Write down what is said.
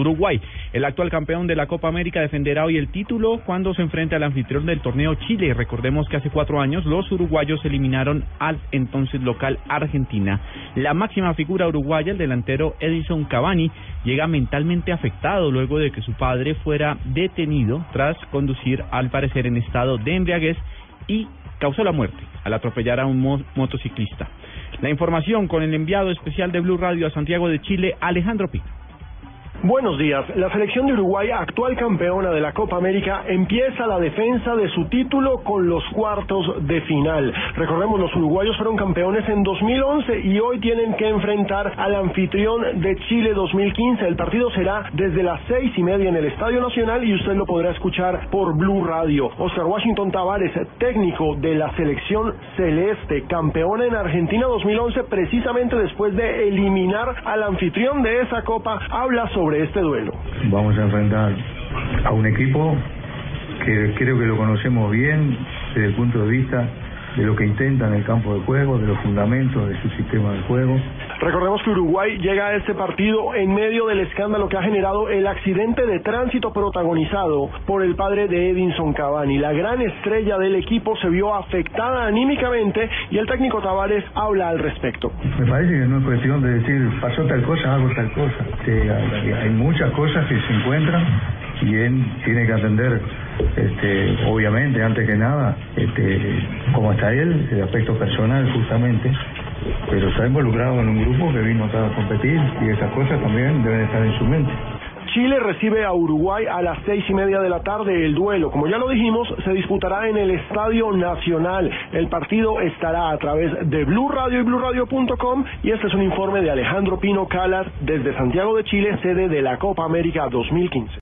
Uruguay, el actual campeón de la Copa América, defenderá hoy el título cuando se enfrente al anfitrión del torneo Chile. Recordemos que hace cuatro años los uruguayos eliminaron al entonces local Argentina. La máxima figura uruguaya, el delantero Edison Cavani, llega mentalmente afectado luego de que su padre fuera detenido tras conducir al parecer en estado de embriaguez y causó la muerte al atropellar a un motociclista. La información con el enviado especial de Blue Radio a Santiago de Chile, Alejandro Pino. Buenos días. La selección de Uruguay, actual campeona de la Copa América, empieza la defensa de su título con los cuartos de final. Recordemos, los uruguayos fueron campeones en 2011 y hoy tienen que enfrentar al anfitrión de Chile 2015. El partido será desde las seis y media en el Estadio Nacional y usted lo podrá escuchar por Blue Radio. Oscar Washington Tavares, técnico de la selección celeste, campeona en Argentina 2011, precisamente después de eliminar al anfitrión de esa copa, habla sobre este duelo. Vamos a enfrentar a un equipo que creo que lo conocemos bien desde el punto de vista de lo que intenta en el campo de juego, de los fundamentos de su sistema de juego. Recordemos que Uruguay llega a este partido en medio del escándalo que ha generado el accidente de tránsito protagonizado por el padre de Edinson Cavani. La gran estrella del equipo se vio afectada anímicamente y el técnico Tavares habla al respecto. Me parece que no es cuestión de decir pasó tal cosa, hago tal cosa. hay muchas cosas que se encuentran y él tiene que atender este, obviamente, antes que nada, este, como está él, el aspecto personal justamente, pero está involucrado en un grupo que vino a competir y esas cosas también deben estar en su mente. Chile recibe a Uruguay a las seis y media de la tarde. El duelo, como ya lo dijimos, se disputará en el Estadio Nacional. El partido estará a través de Blue Radio y BlueRadio.com y este es un informe de Alejandro Pino Calas desde Santiago de Chile, sede de la Copa América 2015.